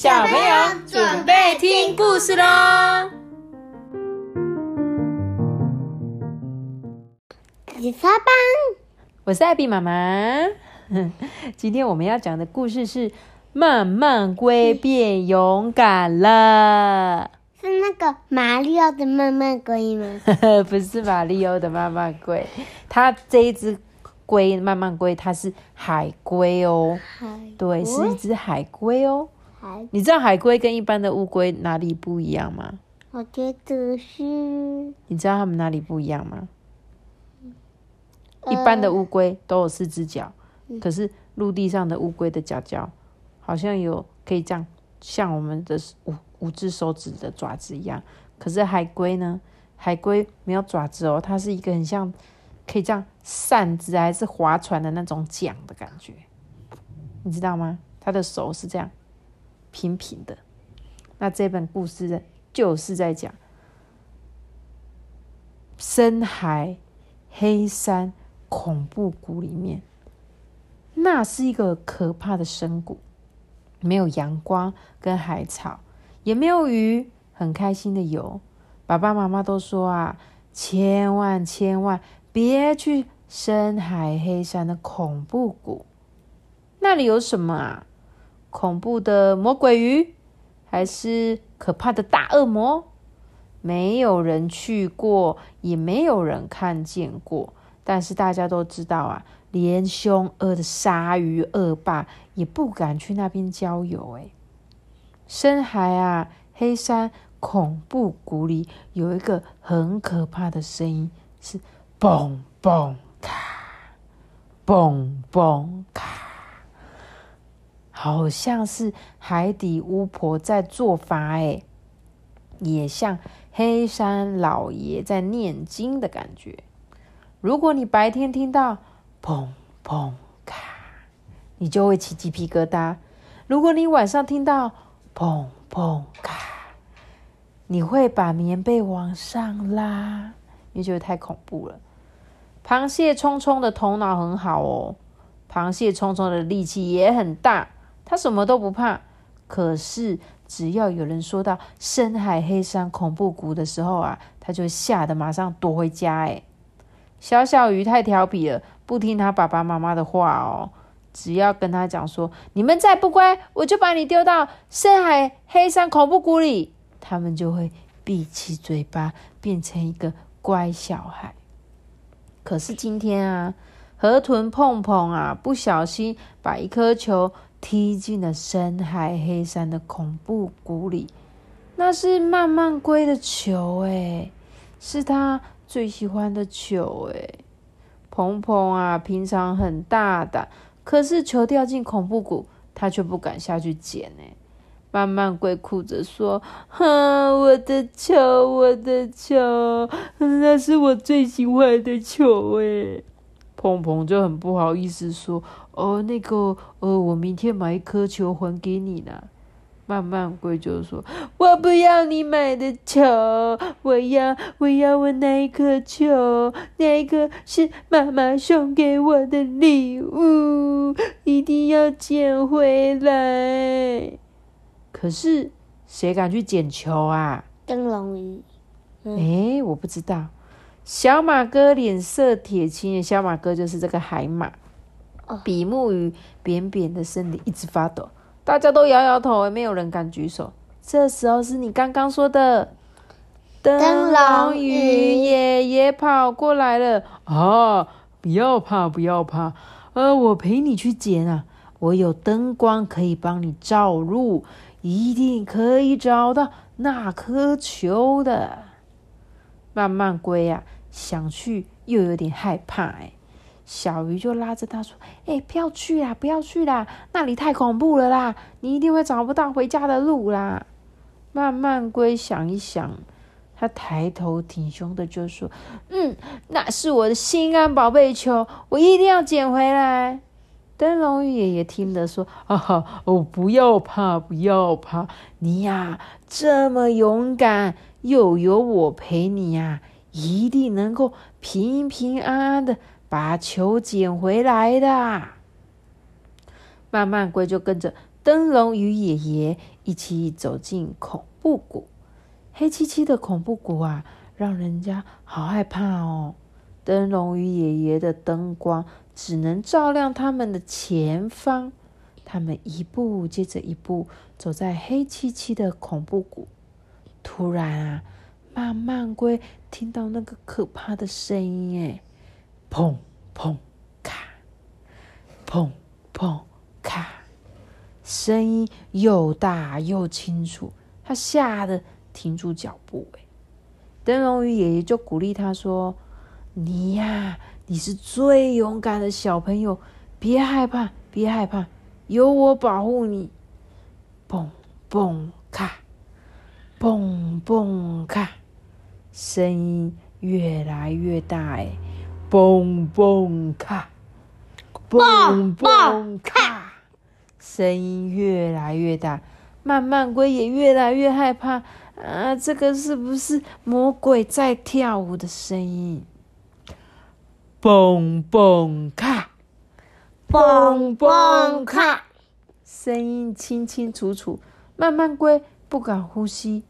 小朋友准备听故事喽！你发班，我是艾比妈妈。今天我们要讲的故事是《慢慢龟变勇敢了》。是那个马里奥的慢慢龟吗？不是马里奥的慢慢龟，它这一只龟慢慢龟，它是海龟哦。海对，是一只海龟哦。海，你知道海龟跟一般的乌龟哪里不一样吗？我觉得是你知道它们哪里不一样吗？一般的乌龟都有四只脚，可是陆地上的乌龟的脚脚好像有可以这样，像我们的五五只手指的爪子一样。可是海龟呢？海龟没有爪子哦，它是一个很像可以这样扇子还是划船的那种桨的感觉，你知道吗？它的手是这样平平的。那这本故事呢，就是在讲深海黑山恐怖谷里面，那是一个可怕的深谷，没有阳光跟海草，也没有鱼，很开心的游。爸爸妈妈都说啊，千万千万别去深海黑山的恐怖谷，那里有什么啊？恐怖的魔鬼鱼，还是可怕的大恶魔？没有人去过，也没有人看见过。但是大家都知道啊，连凶恶的鲨鱼恶霸也不敢去那边郊游。哎，深海啊，黑山恐怖谷里有一个很可怕的声音，是嘣嘣咔，嘣嘣，好像是海底巫婆在做法。哎，也像黑山老爷在念经的感觉。如果你白天听到砰砰咔，你就会起鸡皮疙瘩；如果你晚上听到砰砰咔，你会把棉被往上拉，你觉得太恐怖了。螃蟹冲冲的头脑很好哦，螃蟹冲冲的力气也很大，他什么都不怕。可是只要有人说到深海黑山恐怖谷的时候啊，他就吓得马上躲回家。哎。小小鱼太调皮了，不听他爸爸妈妈的话哦。只要跟他讲说：“你们再不乖，我就把你丢到深海黑山恐怖谷里。”他们就会闭起嘴巴，变成一个乖小孩。可是今天啊，河豚碰碰啊，不小心把一颗球踢进了深海黑山的恐怖谷里。那是慢慢龟的球，诶，是他。最喜欢的球，哎，鹏鹏啊，平常很大胆，可是球掉进恐怖谷，他却不敢下去捡，哎，慢慢龟哭着说：“哼，我的球，我的球，那是我最喜欢的球，哎。”鹏鹏就很不好意思说：“哦，那个，呃，我明天买一颗球还给你呢。”慢慢龟就说：“我不要你买的球，我要我要我那一颗球，那一颗是妈妈送给我的礼物，一定要捡回来。”可是谁敢去捡球啊？灯笼鱼。哎，我不知道。小马哥脸色铁青，小马哥就是这个海马。比目鱼扁扁的身体一直发抖。大家都摇摇头，没有人敢举手。这时候是你刚刚说的灯笼鱼爷爷跑过来了啊！不要怕，不要怕，呃，我陪你去捡啊！我有灯光可以帮你照路，一定可以找到那颗球的。慢慢龟啊，想去又有点害怕，哎。小鱼就拉着他说：“哎，不要去啦，不要去啦，那里太恐怖了啦，你一定会找不到回家的路啦。”慢慢龟想一想，他抬头挺胸的就说：“嗯，那是我的心肝宝贝球，我一定要捡回来。”灯笼鱼爷爷听得说：“哈哈，哦，不要怕，不要怕，你呀这么勇敢，又有我陪你呀，一定能够平平安安的。”把球捡回来的，慢慢龟就跟着灯笼与爷爷一起走进恐怖谷，黑漆漆的恐怖谷啊，让人家好害怕哦。灯笼与爷爷的灯光只能照亮他们的前方，他们一步接着一步走在黑漆漆的恐怖谷。突然啊，慢慢龟听到那个可怕的声音，哎，砰砰咔，砰砰咔，声音又大又清楚，他吓得停住脚步，哎，灯笼鱼爷爷就鼓励他说：“你呀，你是最勇敢的小朋友，别害怕，别害怕，有我保护你。”砰砰咔。砰砰咔，声音越来越大哎！嘣嘣咔，嘣嘣咔，声音越来越大。慢慢龟也越来越害怕啊！这个是不是魔鬼在跳舞的声音？蹦蹦咔，蹦蹦咔，声音清清楚楚。慢慢龟。不敢呼吸，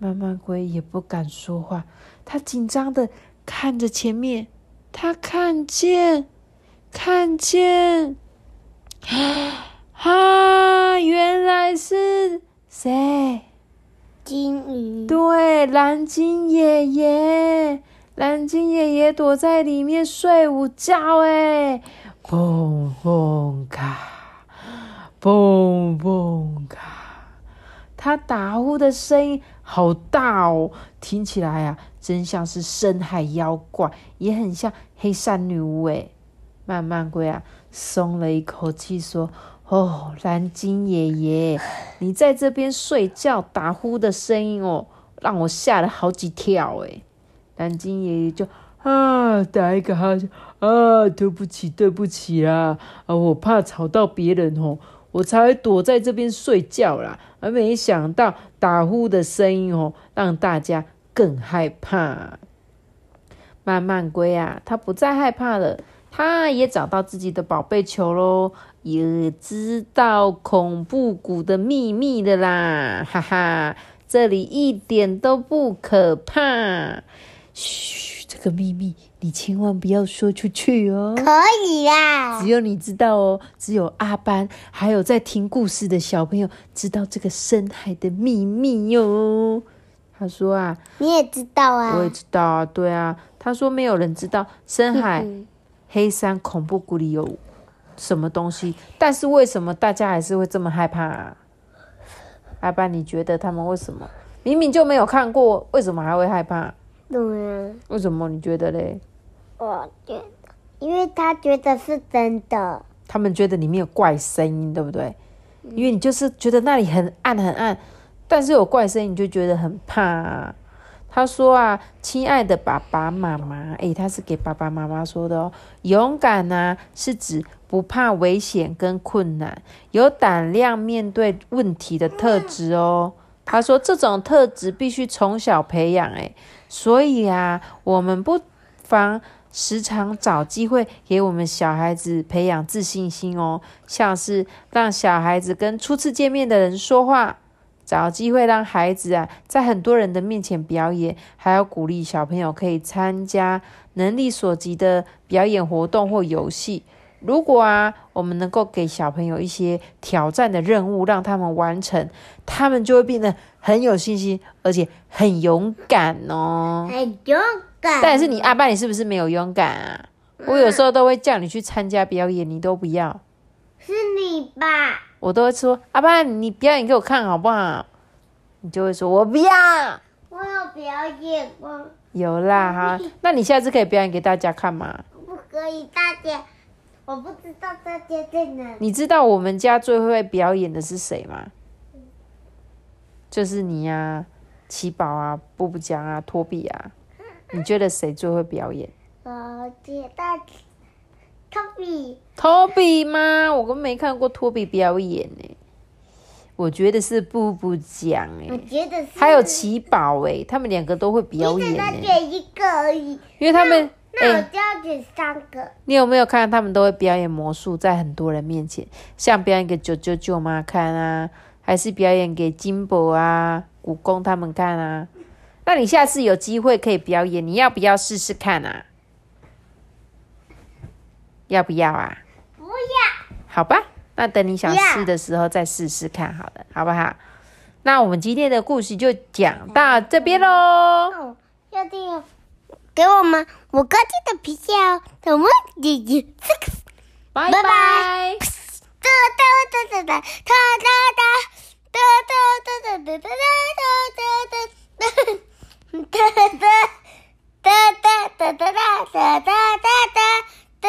慢慢龟也不敢说话。他紧张的看着前面，他看见，看见，啊！原来是谁？金鱼。对，蓝鲸爷爷。蓝鲸爷爷躲在里面睡午觉。哎，嘣嘣咔，嘣嘣咔。他打呼的声音好大哦，听起来啊，真像是深海妖怪，也很像黑山女巫诶。慢慢龟啊，松了一口气，说：“哦，蓝鲸爷爷，你在这边睡觉打呼的声音哦，让我吓了好几跳诶。蓝鲸爷爷就啊，打一个哈欠啊，对不起，对不起啊，啊，我怕吵到别人哦。我才会躲在这边睡觉啦，而没想到打呼的声音哦，让大家更害怕。慢慢龟啊，他不再害怕了，他也找到自己的宝贝球喽，也知道恐怖谷的秘密的啦，哈哈，这里一点都不可怕。嘘，这个秘密。你千万不要说出去哦！可以啦，只有你知道哦，只有阿班还有在听故事的小朋友知道这个深海的秘密哟。他说啊，你也知道啊，我也知道啊，对啊。他说没有人知道深海黑山恐怖谷里有什么东西，但是为什么大家还是会这么害怕？啊？阿班，你觉得他们为什么明明就没有看过，为什么还会害怕？对啊，为什么你觉得嘞？我觉得，因为他觉得是真的。他们觉得里面有怪声音，对不对？因为你就是觉得那里很暗很暗，但是有怪声音，你就觉得很怕。他说啊，亲爱的爸爸妈妈，诶，他是给爸爸妈妈说的哦。勇敢呢，是指不怕危险跟困难，有胆量面对问题的特质哦。他说这种特质必须从小培养，诶，所以啊，我们不妨。时常找机会给我们小孩子培养自信心哦，像是让小孩子跟初次见面的人说话，找机会让孩子啊在很多人的面前表演，还要鼓励小朋友可以参加能力所及的表演活动或游戏。如果啊，我们能够给小朋友一些挑战的任务，让他们完成，他们就会变得很有信心，而且很勇敢哦。很勇。但是你阿爸，你是不是没有勇敢啊？我有时候都会叫你去参加表演，你都不要。是你吧？我都会说阿爸，你表演给我看好不好？你就会说我不要。我有表演过。有啦哈，那你下次可以表演给大家看吗？不可以，大家，我不知道大家在哪。你知道我们家最会表演的是谁吗？就是你呀，奇宝啊，布布江啊，托比啊。你觉得谁最会表演？我觉得托比。托比吗？我根本没看过托比表演呢。我觉得是布布讲哎。我觉得是。还有奇宝哎，他们两个都会表演呢。选一个而已。因为他们那我就要选三个。你有没有看他们都会表演魔术，在很多人面前，像表演给九九舅妈看啊，还是表演给金伯啊、古公他们看啊？那你下次有机会可以表演，你要不要试试看啊？要不要啊？不要。好吧，那等你想要试的时候再试试看，好了，好不好？那我们今天的故事就讲到这边喽。哦，要这样，给我们五个字的皮票，我们姐姐这个。拜拜拜拜。哒哒哒哒哒哒哒哒哒哒哒哒哒哒哒哒哒哒哒哒哒哒哒哒哒哒